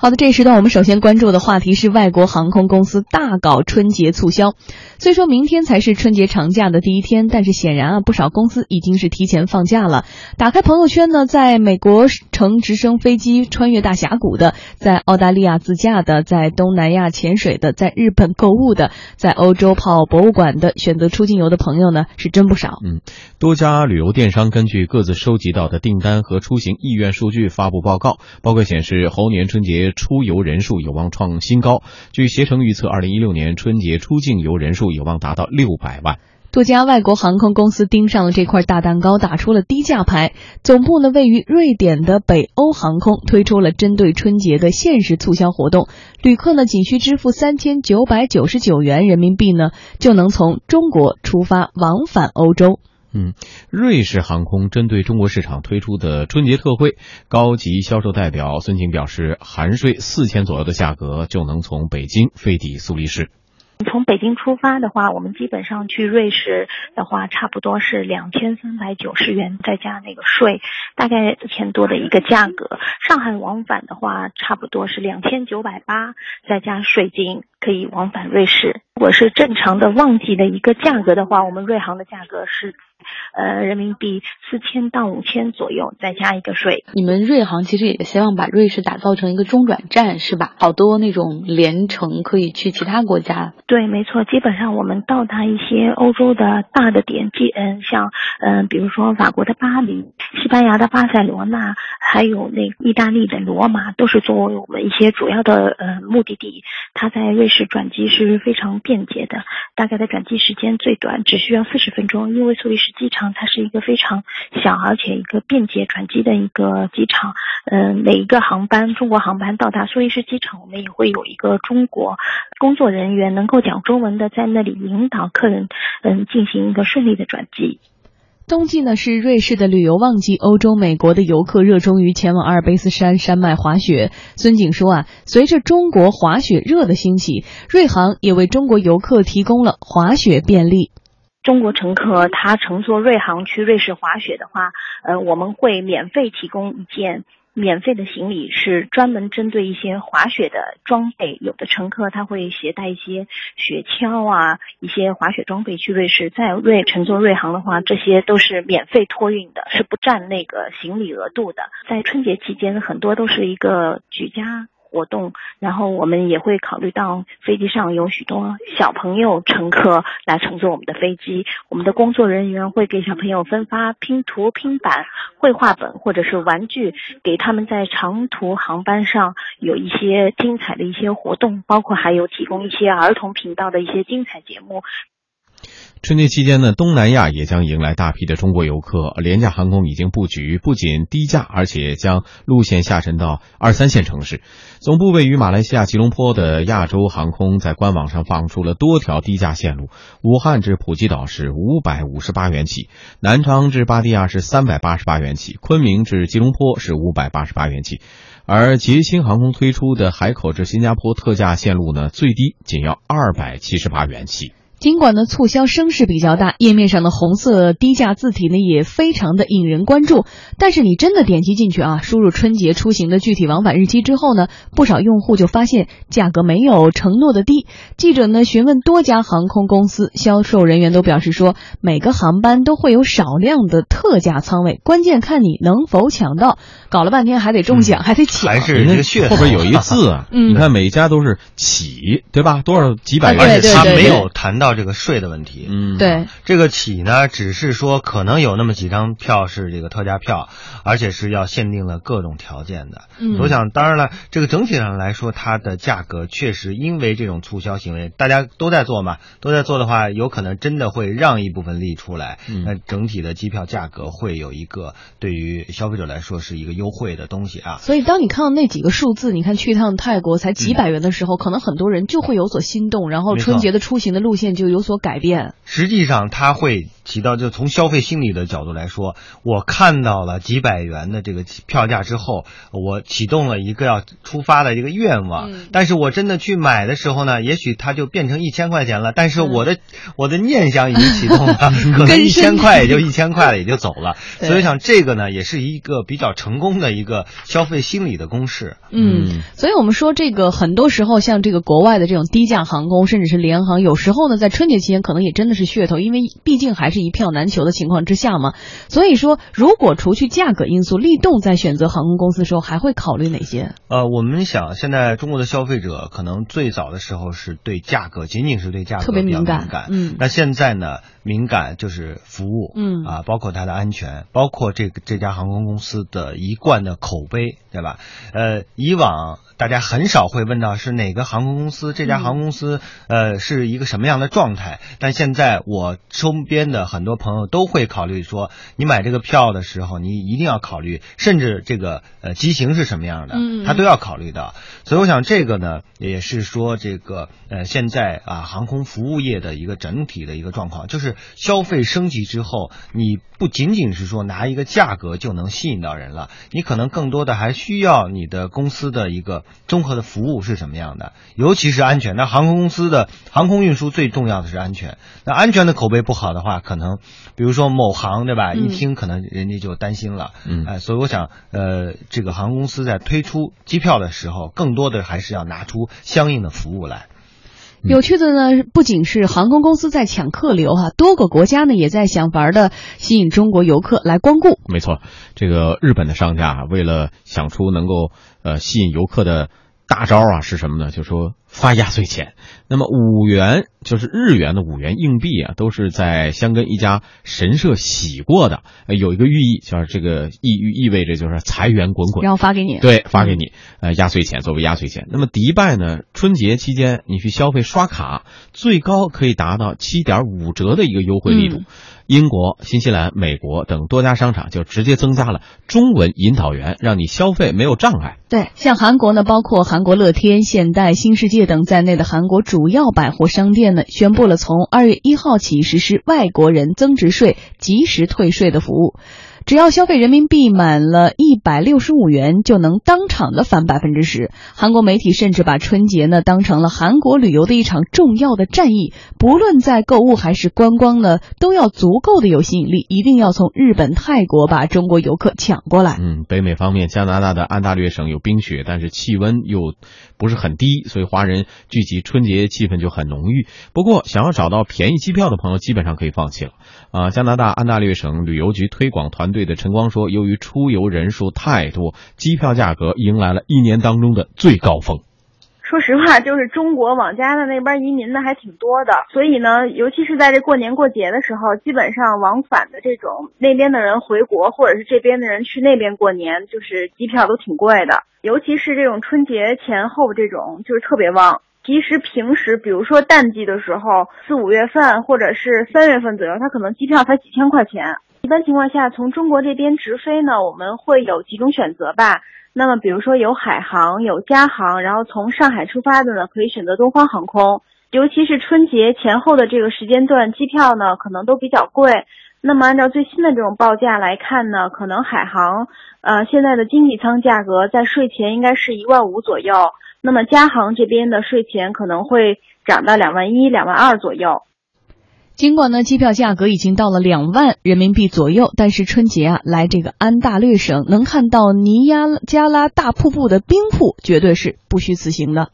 好的，这一时段我们首先关注的话题是外国航空公司大搞春节促销。虽说明天才是春节长假的第一天，但是显然啊，不少公司已经是提前放假了。打开朋友圈呢，在美国乘直升飞机穿越大峡谷的，在澳大利亚自驾的，在东南亚潜水的，在日本购物的，在欧洲泡博物馆的，选择出境游的朋友呢，是真不少。嗯，多家旅游电商根据各自收集到的订单和出行意愿数据发布报告，报告显示，猴年春节。出游人数有望创新高。据携程预测，二零一六年春节出境游人数有望达到六百万。多家外国航空公司盯上了这块大蛋糕，打出了低价牌。总部呢位于瑞典的北欧航空推出了针对春节的限时促销活动，旅客呢仅需支付三千九百九十九元人民币呢，就能从中国出发往返欧洲。嗯，瑞士航空针对中国市场推出的春节特惠，高级销售代表孙晴表示，含税四千左右的价格就能从北京飞抵苏黎世。从北京出发的话，我们基本上去瑞士的话，差不多是两千三百九十元，再加那个税，大概四千多的一个价格。上海往返的话，差不多是两千九百八，再加税金，可以往返瑞士。如果是正常的旺季的一个价格的话，我们瑞航的价格是。呃，人民币四千到五千左右，再加一个税。你们瑞航其实也希望把瑞士打造成一个中转站，是吧？好多那种连程可以去其他国家。对，没错。基本上我们到达一些欧洲的大的点，即嗯，像嗯，比如说法国的巴黎、西班牙的巴塞罗那，还有那意大利的罗马，都是作为我们一些主要的呃目的地。它在瑞是转机是非常便捷的，大概的转机时间最短只需要四十分钟，因为苏黎世。机场它是一个非常小而且一个便捷转机的一个机场，嗯，每一个航班中国航班到达苏黎世机场，我们也会有一个中国工作人员能够讲中文的在那里引导客人，嗯，进行一个顺利的转机。冬季呢是瑞士的旅游旺季，欧洲、美国的游客热衷于前往阿尔卑斯山山脉滑雪。孙景说啊，随着中国滑雪热的兴起，瑞航也为中国游客提供了滑雪便利。中国乘客他乘坐瑞航去瑞士滑雪的话，呃，我们会免费提供一件免费的行李，是专门针对一些滑雪的装备。有的乘客他会携带一些雪橇啊，一些滑雪装备去瑞士，在瑞乘坐瑞航的话，这些都是免费托运的，是不占那个行李额度的。在春节期间，很多都是一个举家。活动，然后我们也会考虑到飞机上有许多小朋友乘客来乘坐我们的飞机，我们的工作人员会给小朋友分发拼图、拼板、绘画本或者是玩具，给他们在长途航班上有一些精彩的一些活动，包括还有提供一些儿童频道的一些精彩节目。春节期间呢，东南亚也将迎来大批的中国游客。廉价航空已经布局，不仅低价，而且将路线下沉到二三线城市。总部位于马来西亚吉隆坡的亚洲航空在官网上放出了多条低价线路：武汉至普吉岛是五百五十八元起，南昌至芭提雅是三百八十八元起，昆明至吉隆坡是五百八十八元起。而捷星航空推出的海口至新加坡特价线路呢，最低仅要二百七十八元起。尽管呢促销声势比较大，页面上的红色低价字体呢也非常的引人关注，但是你真的点击进去啊，输入春节出行的具体往返日期之后呢，不少用户就发现价格没有承诺的低。记者呢询问多家航空公司，销售人员都表示说，每个航班都会有少量的特价仓位，关键看你能否抢到。搞了半天还得中奖，还得抢，还是这个后边有一字啊，你看每家都是起，对吧？多少几百元，而且他没有谈到。这个税的问题，嗯，对，这个起呢，只是说可能有那么几张票是这个特价票，而且是要限定了各种条件的。嗯，我想，当然了，这个整体上来说，它的价格确实因为这种促销行为，大家都在做嘛，都在做的话，有可能真的会让一部分利出来。那整体的机票价格会有一个对于消费者来说是一个优惠的东西啊。所以，当你看到那几个数字，你看去一趟泰国才几百元的时候，可能很多人就会有所心动，然后春节的出行的路线。就有所改变。实际上，它会起到就从消费心理的角度来说，我看到了几百元的这个票价之后，我启动了一个要出发的一个愿望。嗯但是我真的去买的时候呢，也许它就变成一千块钱了。但是我的、我的念想已经启动了，可能一千块也就一千块了，也就走了。所以想这个呢，也是一个比较成功的一个消费心理的公式。嗯，所以我们说这个很多时候像这个国外的这种低价航空，甚至是联航，有时候呢在春节期间可能也真的是噱头，因为毕竟还是一票难求的情况之下嘛。所以说，如果除去价格因素，立动在选择航空公司的时候还会考虑哪些？呃，我们想现在中国的消费者可能最早的时候是对价格，仅仅是对价格特别敏感。嗯那现在呢，敏感就是服务，嗯啊，包括它的安全，包括这个这家航空公司的一贯的口碑，对吧？呃，以往大家很少会问到是哪个航空公司，这家嗯航空公司、呃是一个什么样的状态，但现在我身边的很多朋友都会考虑说，你买这个票的时候，你一定要考虑，甚至这个呃机型是什么样的，嗯他都要考虑到。所以我想这个呢，也是说这个呃现在啊航空服务业的一个整体的一个状况，就是消费升级之后，你不仅仅是说拿一个价格就能吸引到人了，你可能更多的还需要你的公司的一个综合的服务是什么样的，尤其是安全。那航空公司的航空运输最重要的是安全，那安全的口碑不好的话，可能比如说某行对吧，嗯一听可能人家就担心了。嗯哎，所以我想，呃，这个航空公司在推出机票的时候，更多的还是要拿出相应的服务来。嗯有趣的呢，不仅是航空公司在抢客流哈、多个国家呢也在想法的吸引中国游客来光顾。没错，这个日本的商家啊，为了想出能够呃吸引游客的大招啊，是什么呢？就说发压岁钱。那么五元就是日元的五元硬币啊，都是在香根一家神社洗过的，呃有一个寓意，就是这个意寓意味着就是财源滚滚然。后发给你。对，发给你，呃，压岁钱作为压岁钱。那么迪拜呢，春节期间你去消费刷卡，最高可以达到七点五折的一个优惠力度。嗯英国、新西兰、美国等多家商场就直接增加了中文引导员，让你消费没有障碍。对，像韩国呢，包括韩国乐天、现代、新世界等等在内的韩国主要百货商店呢，宣布了从二月一号起实施外国人增值税及时退税的服务。只要消费人民币满了一百六十五元，就能当场的返百分之十。韩国媒体甚至把春节呢当成了韩国旅游的一场重要的战役，不论在购物还是观光呢，都要足够的有吸引力，一定要从日本、泰国把中国游客抢过来。嗯，北美方面，加拿大的安大略省有冰雪，但是气温又不是很低，所以华人聚集春节气氛就很浓郁。不过，想要找到便宜机票的朋友，基本上可以放弃了。啊，加拿大安大略省旅游局推广团队对的陈光说，由于出游人数太多，机票价格迎来了一年当中的最高峰。说实话，就是中国往加拿大那边移民的还挺多的，所以呢，尤其是在这过年过节的时候，基本上往返的这种那边的人回国，或者是这边的人去那边过年，就是机票都挺贵的，尤其是这种春节前后这种，就是特别旺。其实平时，比如说淡季的时候，四五月份或者是三月份左右，它可能机票才几千块钱。一般情况下，从中国这边直飞呢，我们会有几种选择吧。那么，比如说有海航、有加航，然后从上海出发的呢，可以选择东方航空。尤其是春节前后的这个时间段，机票呢可能都比较贵。那么，按照最新的这种报价来看呢，可能海航，呃，现在的经济舱价格在税前应该是一万五左右。那么加航这边的税前可能会涨到两万一、两万二左右。尽管呢，机票价格已经到了两万人民币左右，但是春节啊，来这个安大略省能看到尼亚加拉大瀑布的冰瀑，绝对是不虚此行的。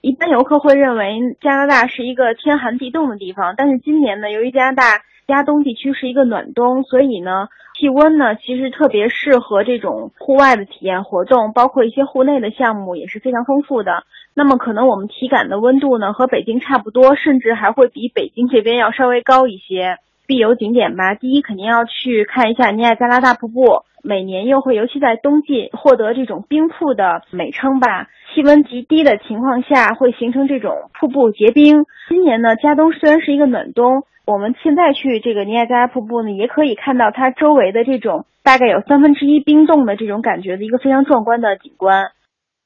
一般游客会认为加拿大是一个天寒地冻的地方，但是今年呢，由于加拿大加东地区是一个暖冬，所以呢，气温呢其实特别适合这种户外的体验活动，包括一些户内的项目也是非常丰富的。那么可能我们体感的温度呢和北京差不多，甚至还会比北京这边要稍微高一些。必游景点吧，第一肯定要去看一下尼亚加拉大瀑布，每年又会尤其在冬季获得这种冰瀑的美称吧。气温极低的情况下会形成这种瀑布结冰。今年呢，加东虽然是一个暖冬，我们现在去这个尼亚加拉瀑布呢，也可以看到它周围的这种大概有三分之一冰冻的这种感觉的一个非常壮观的景观。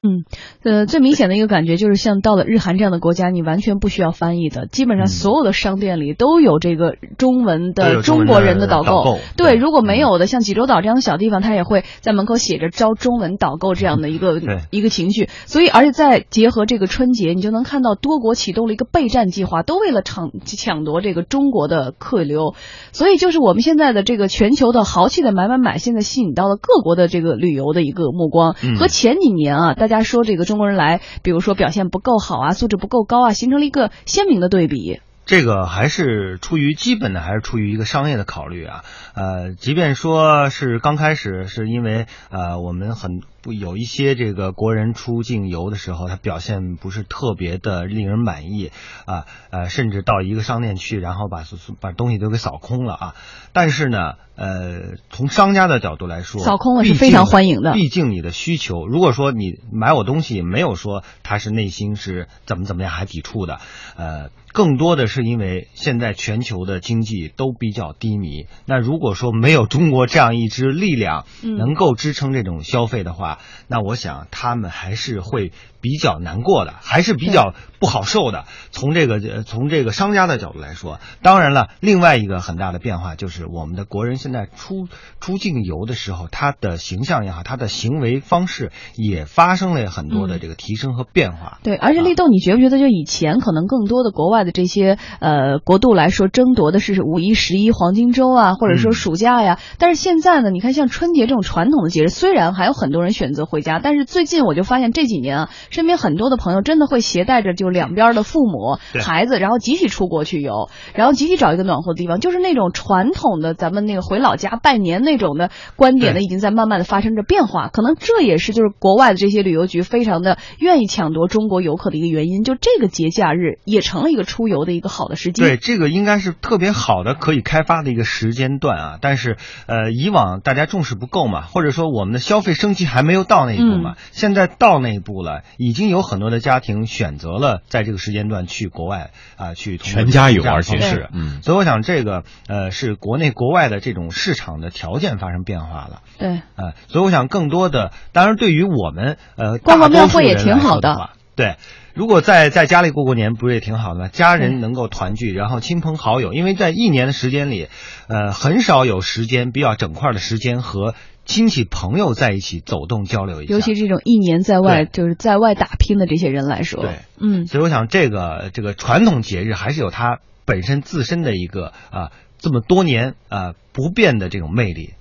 嗯，呃，最明显的一个感觉就是，像到了日韩这样的国家，你完全不需要翻译的，基本上所有的商店里都有这个中文的中国人的导购。对，如果没有的，像济州岛这样的小地方，他也会在门口写着招中文导购这样的一个 一个情绪。所以，而且再结合这个春节，你就能看到多国启动了一个备战计划，都为了抢抢夺这个中国的客流。所以，就是我们现在的这个全球的豪气的买买买，现在吸引到了各国的这个旅游的一个目光，和前几年啊，大大家说这个中国人来，比如说表现不够好啊，素质不够高啊，形成了一个鲜明的对比。这个还是出于基本的，还是出于一个商业的考虑啊。呃，即便说是刚开始是因为呃我们很。不有一些这个国人出境游的时候，他表现不是特别的令人满意啊，呃，甚至到一个商店去，然后把把东西都给扫空了啊。但是呢，呃，从商家的角度来说，扫空了是非常欢迎的。毕竟你的需求，如果说你买我东西没有说他是内心是怎么怎么样还抵触的，呃，更多的是因为现在全球的经济都比较低迷。那如果说没有中国这样一支力量能够支撑这种消费的话，那我想他们还是会比较难过的，还是比较不好受的。从这个从这个商家的角度来说，当然了，另外一个很大的变化就是我们的国人现在出出境游的时候，他的形象也好，他的行为方式也发生了很多的这个提升和变化。对，而且立豆，你觉不觉得就以前可能更多的国外的这些呃国度来说，争夺的是五一、十一黄金周啊，或者说暑假呀？但是现在呢，你看像春节这种传统的节日，虽然还有很多人。选择回家，但是最近我就发现这几年啊，身边很多的朋友真的会携带着就两边的父母、孩子，然后集体出国去游，然后集体找一个暖和的地方，就是那种传统的咱们那个回老家拜年那种的观点呢，已经在慢慢的发生着变化。可能这也是就是国外的这些旅游局非常的愿意抢夺中国游客的一个原因。就这个节假日也成了一个出游的一个好的时机。对，这个应该是特别好的可以开发的一个时间段啊。但是呃，以往大家重视不够嘛，或者说我们的消费升级还。没有到那一步嘛？现在到那一步了，已经有很多的家庭选择了在这个时间段去国外啊，去全家游，而且是，嗯，所以我想这个呃是国内国外的这种市场的条件发生变化了，对，呃，所以我想更多的，当然对于我们呃逛逛庙会也挺好的，对，如果在在家里过过年，不是也挺好的吗？家人能够团聚，然后亲朋好友，因为在一年的时间里，呃，很少有时间比较整块的时间和。亲戚朋友在一起走动交流一下，尤其这种一年在外就是在外打拼的这些人来说，对，嗯，所以我想这个这个传统节日还是有它本身自身的一个啊这么多年啊不变的这种魅力。